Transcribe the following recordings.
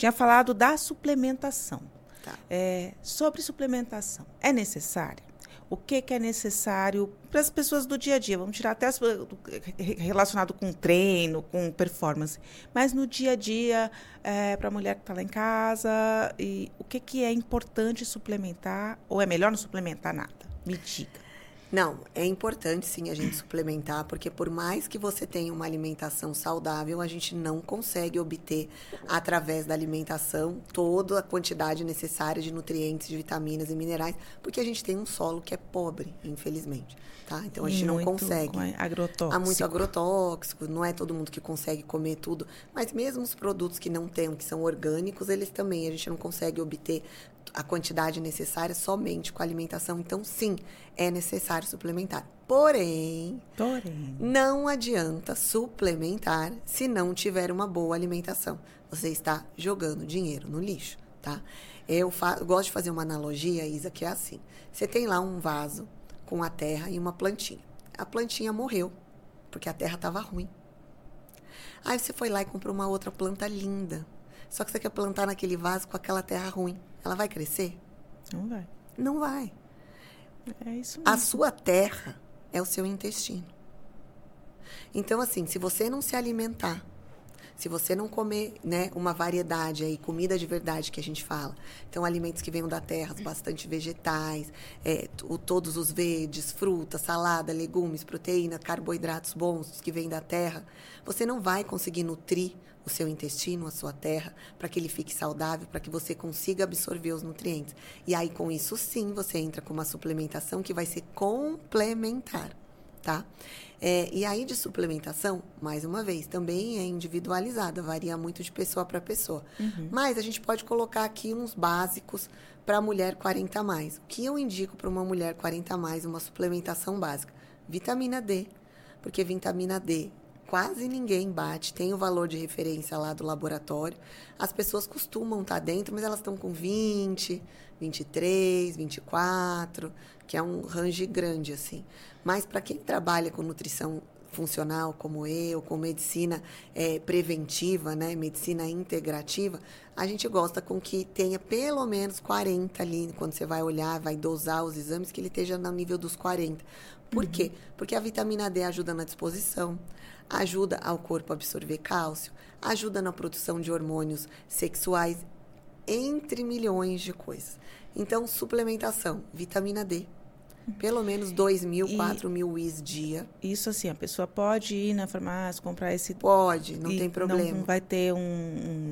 tinha falado da suplementação. Tá. É, sobre suplementação, é necessário? O que, que é necessário para as pessoas do dia a dia? Vamos tirar até as, relacionado com treino, com performance. Mas no dia a dia, é, para a mulher que está lá em casa, e o que, que é importante suplementar? Ou é melhor não suplementar nada? Me diga. Não, é importante sim a gente suplementar, porque por mais que você tenha uma alimentação saudável, a gente não consegue obter, através da alimentação, toda a quantidade necessária de nutrientes, de vitaminas e minerais, porque a gente tem um solo que é pobre, infelizmente. Tá? Então a gente muito não consegue. Agrotóxico. Há muito agrotóxico, não é todo mundo que consegue comer tudo. Mas mesmo os produtos que não tem, que são orgânicos, eles também, a gente não consegue obter a quantidade necessária somente com a alimentação. Então, sim, é necessário suplementar. Porém, Porém, não adianta suplementar se não tiver uma boa alimentação. Você está jogando dinheiro no lixo, tá? Eu, eu gosto de fazer uma analogia, Isa, que é assim. Você tem lá um vaso com a terra e uma plantinha. A plantinha morreu, porque a terra estava ruim. Aí você foi lá e comprou uma outra planta linda. Só que você quer plantar naquele vaso com aquela terra ruim. Ela vai crescer? Não vai. Não vai. É isso mesmo. A sua terra é o seu intestino. Então, assim, se você não se alimentar, se você não comer né, uma variedade aí, comida de verdade que a gente fala, então alimentos que venham da terra, bastante vegetais, é, o, todos os verdes, frutas, salada, legumes, proteína, carboidratos bons que vêm da terra, você não vai conseguir nutrir o seu intestino, a sua terra, para que ele fique saudável, para que você consiga absorver os nutrientes. E aí, com isso, sim, você entra com uma suplementação que vai ser complementar, tá? É, e aí, de suplementação, mais uma vez, também é individualizada, varia muito de pessoa para pessoa. Uhum. Mas a gente pode colocar aqui uns básicos para a mulher 40 a mais. O que eu indico para uma mulher 40 a mais, uma suplementação básica? Vitamina D. Porque vitamina D quase ninguém bate, tem o valor de referência lá do laboratório. As pessoas costumam estar dentro, mas elas estão com 20, 23, 24, que é um range grande assim. Mas para quem trabalha com nutrição funcional como eu, com medicina é, preventiva, né, medicina integrativa, a gente gosta com que tenha pelo menos 40 ali, quando você vai olhar, vai dosar os exames, que ele esteja no nível dos 40. Por uhum. quê? Porque a vitamina D ajuda na disposição, ajuda ao corpo a absorver cálcio, ajuda na produção de hormônios sexuais, entre milhões de coisas. Então, suplementação, vitamina D, pelo menos 2 mil, 4 mil Is dia. Isso assim, a pessoa pode ir na farmácia, comprar esse... Pode, não tem problema. Não vai ter um,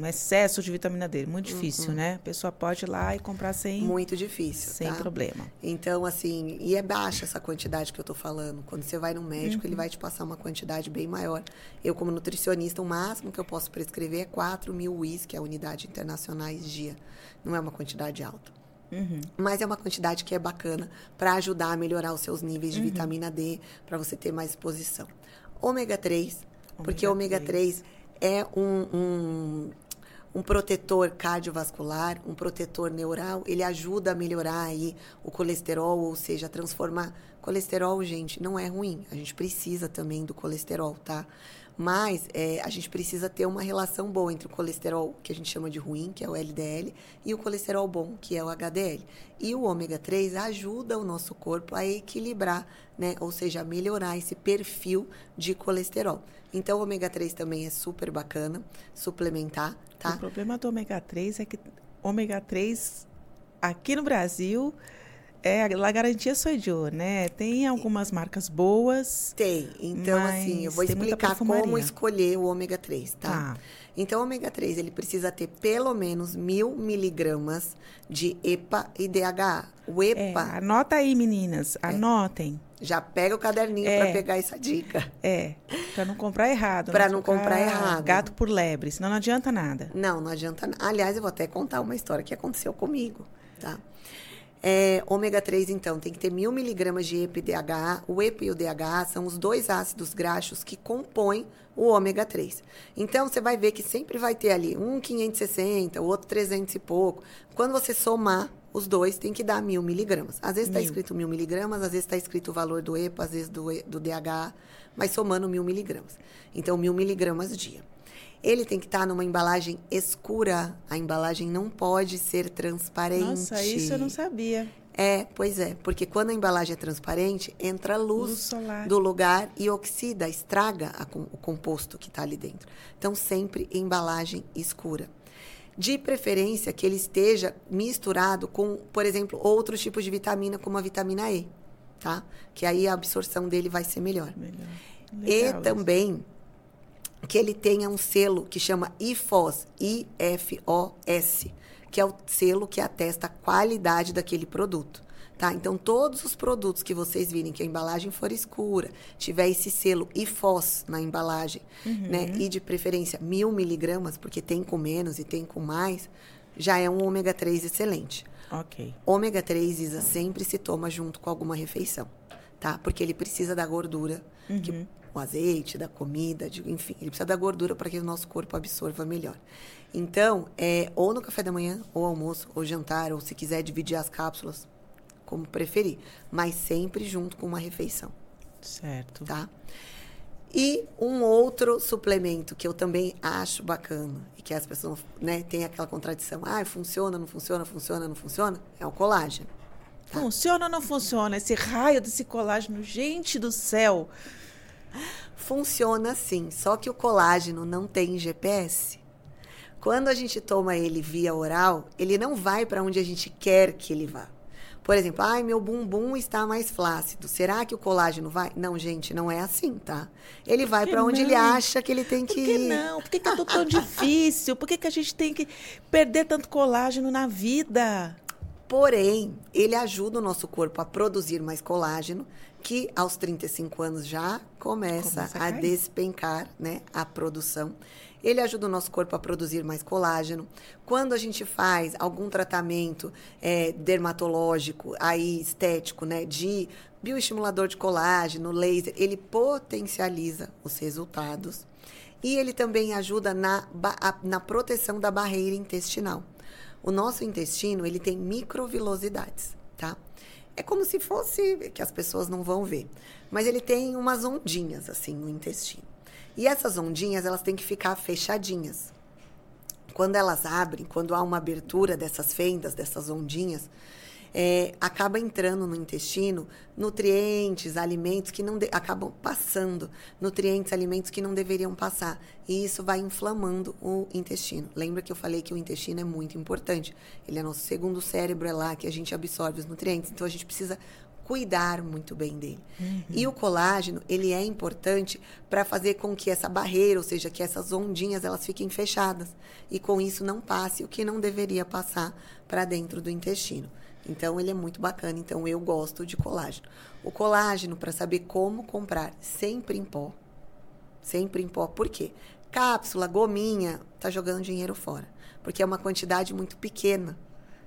um, excesso de vitamina D. Muito difícil, uhum. né? A pessoa pode ir lá e comprar sem... Muito difícil, Sem tá? problema. Então, assim, e é baixa essa quantidade que eu tô falando. Quando você vai no médico, uhum. ele vai te passar uma quantidade bem maior. Eu, como nutricionista, o máximo que eu posso prescrever é 4 mil Is, que é a unidade internacionais dia. Não é uma quantidade alta. Uhum. Mas é uma quantidade que é bacana para ajudar a melhorar os seus níveis de uhum. vitamina D, para você ter mais exposição. Ômega 3, ômega porque ômega 3 é um, um, um, protetor cardiovascular, um protetor neural, ele ajuda a melhorar aí o colesterol, ou seja, transformar. Colesterol, gente, não é ruim. A gente precisa também do colesterol, tá? Mas é, a gente precisa ter uma relação boa entre o colesterol, que a gente chama de ruim, que é o LDL, e o colesterol bom, que é o HDL. E o ômega 3 ajuda o nosso corpo a equilibrar, né? Ou seja, a melhorar esse perfil de colesterol. Então, o ômega 3 também é super bacana, suplementar, tá? O problema do ômega 3 é que ômega 3 aqui no Brasil é, a garantia sou eu, né? Tem algumas marcas boas. Tem. Então, assim, eu vou explicar como escolher o ômega 3, tá? tá? Então, o ômega 3, ele precisa ter pelo menos mil miligramas de EPA e DHA. O EPA... É, anota aí, meninas. É. Anotem. Já pega o caderninho é, para pegar essa dica. É, para não comprar errado. Para não comprar errado. Gato por lebre, senão não adianta nada. Não, não adianta nada. Aliás, eu vou até contar uma história que aconteceu comigo, tá? É, ômega 3, então, tem que ter mil miligramas de EPA e DHA. O EPA e o DHA são os dois ácidos graxos que compõem o ômega 3. Então, você vai ver que sempre vai ter ali um 560, o outro 300 e pouco. Quando você somar os dois, tem que dar mil miligramas. Às vezes está escrito mil miligramas, às vezes está escrito o valor do EPA, às vezes do, do DHA, mas somando mil miligramas. Então, mil miligramas dia. Ele tem que estar numa embalagem escura. A embalagem não pode ser transparente. Nossa, isso eu não sabia. É, pois é, porque quando a embalagem é transparente, entra luz, Luz do lugar e oxida, estraga a o composto que está ali dentro. Então, sempre embalagem escura. De preferência que ele esteja misturado com, por exemplo, outros tipos de vitamina, como a vitamina E, tá? Que aí a absorção dele vai ser melhor. Melhor. E também que ele tenha um selo que chama IFOS, I-F-O-S, que é o selo que atesta a qualidade daquele produto. Tá? Então, todos os produtos que vocês virem que a embalagem for escura, tiver esse selo IFOS na embalagem, né? E de preferência mil miligramas, porque tem com menos e tem com mais, já é um ômega 3 excelente. Ok. Ômega 3, Isa, sempre se toma junto com alguma refeição, tá? Porque ele precisa da gordura, que, o azeite, da comida, de- enfim, ele precisa da gordura para que o nosso corpo absorva melhor. Então, é ou no café da manhã, ou almoço, ou jantar, ou se quiser dividir as cápsulas, como preferir, mas sempre junto com uma refeição Certo. tá? E um outro suplemento que eu também acho bacana e que as pessoas, né, tem aquela contradição, ah, funciona, não funciona, funciona, não funciona, é o colágeno. Funciona ou não funciona? Esse raio desse colágeno, gente do céu. Funciona sim, só que o colágeno não tem GPS. Quando a gente toma ele via oral, ele não vai para onde a gente quer que ele vá. Por exemplo, ai, meu bumbum está mais flácido. Será que o colágeno vai? Não, gente, não é assim, tá? Ele vai que para onde ele acha que ele tem Por que que ir. não? Por que, que é tudo tão difícil? Por que, que a gente tem que perder tanto colágeno na vida? Porém, ele ajuda o nosso corpo a produzir mais colágeno, que aos 35 anos já começa, Começa a a, despencar né, a produção. Ele ajuda o nosso corpo a produzir mais colágeno. Quando a gente faz algum tratamento é, dermatológico, aí estético, né, de bioestimulador de colágeno, laser, ele potencializa os resultados. E ele também ajuda na, na proteção da barreira intestinal. O nosso intestino, ele tem microvilosidades, tá? É como se fosse, que as pessoas não vão ver, mas ele tem umas ondinhas, assim, no intestino. E essas ondinhas, elas têm que ficar fechadinhas. Quando elas abrem, quando há uma abertura dessas fendas, dessas ondinhas, é, acaba entrando no intestino nutrientes, alimentos que não de- acabam passando, nutrientes, alimentos que não deveriam passar. E isso vai inflamando o intestino. Lembra que eu falei que o intestino é muito importante. Ele é nosso segundo cérebro, é lá que a gente absorve os nutrientes. Então a gente precisa cuidar muito bem dele. E o colágeno, ele é importante para fazer com que essa barreira, ou seja, que essas ondinhas, elas fiquem fechadas. E com isso não passe o que não deveria passar para dentro do intestino. Então ele é muito bacana, então eu gosto de colágeno. O colágeno, para saber como comprar, sempre em pó. Sempre em pó. Por quê? Cápsula, gominha, tá jogando dinheiro fora. Porque é uma quantidade muito pequena.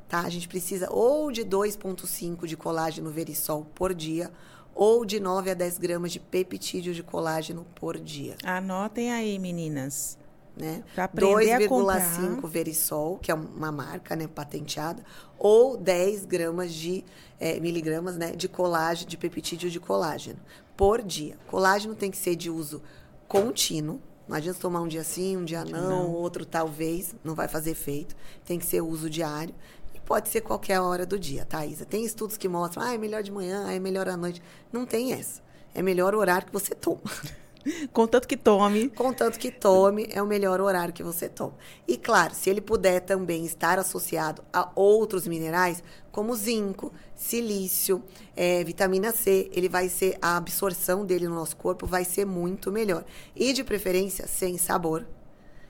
Tá? A gente precisa ou de 2,5 de colágeno verisol por dia, ou de 9 a 10 gramas de peptídeo de colágeno por dia. Anotem aí, meninas. Né? Pra aprender a comprar. 2,5 verisol, que é uma marca né, patenteada, ou 10 gramas de eh, miligramas né, de colágeno, de peptídeo de colágeno por dia. Colágeno tem que ser de uso contínuo. Não adianta tomar um dia sim, um dia não, Não. outro talvez, não vai fazer efeito. Tem que ser uso diário. E pode ser qualquer hora do dia, tá, Isa? Tem estudos que mostram, ah, é melhor de manhã, ah, é melhor à noite. Não tem essa. É melhor o horário que você toma. Contanto que tome. Contanto que tome, é o melhor horário que você toma. E claro, se ele puder também estar associado a outros minerais, como zinco, silício, eh, vitamina C, ele vai ser, a absorção dele no nosso corpo vai ser muito melhor. E de preferência, sem sabor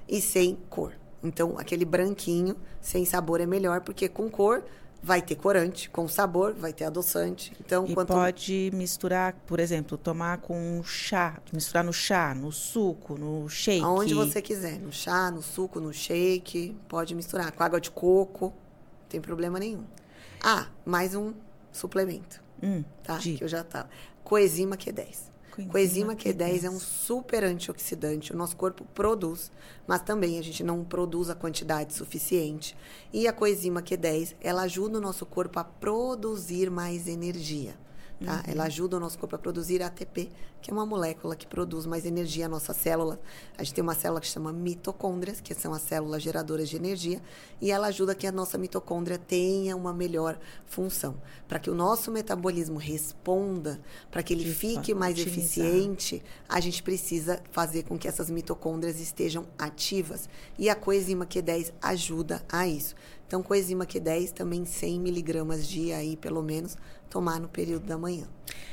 e sem cor. Então, aquele branquinho, sem sabor é melhor, porque com cor vai ter corante, com sabor vai ter adoçante. Então, E quanto pode misturar, por exemplo, tomar com chá, misturar no chá, no suco, no shake. Aonde você quiser, no chá, no suco, no shake, pode misturar com água de coco, não tem problema nenhum. Ah, mais um suplemento, Hum, tá? diga. Que eu já tava. Coenzima Q10. Coenzima Coenzima Q10 Q10 é um super antioxidante, o nosso corpo produz, mas também a gente não produz a quantidade suficiente. E a coenzima Q10, ela ajuda o nosso corpo a produzir mais energia. Tá? Uhum. Ela ajuda o nosso corpo a produzir ATP, que é uma molécula que produz mais energia à nossa célula. A gente tem uma célula que chama mitocôndrias, que são as células geradoras de energia, e ela ajuda que a nossa mitocôndria tenha uma melhor função. Para que o nosso metabolismo responda, para que ele de fique mais eficiente, a gente precisa fazer com que essas mitocôndrias estejam ativas. E a coenzima Q10 ajuda a isso. Então, coenzima Q10 também 100 miligramas dia aí, pelo menos, tomar no período da manhã.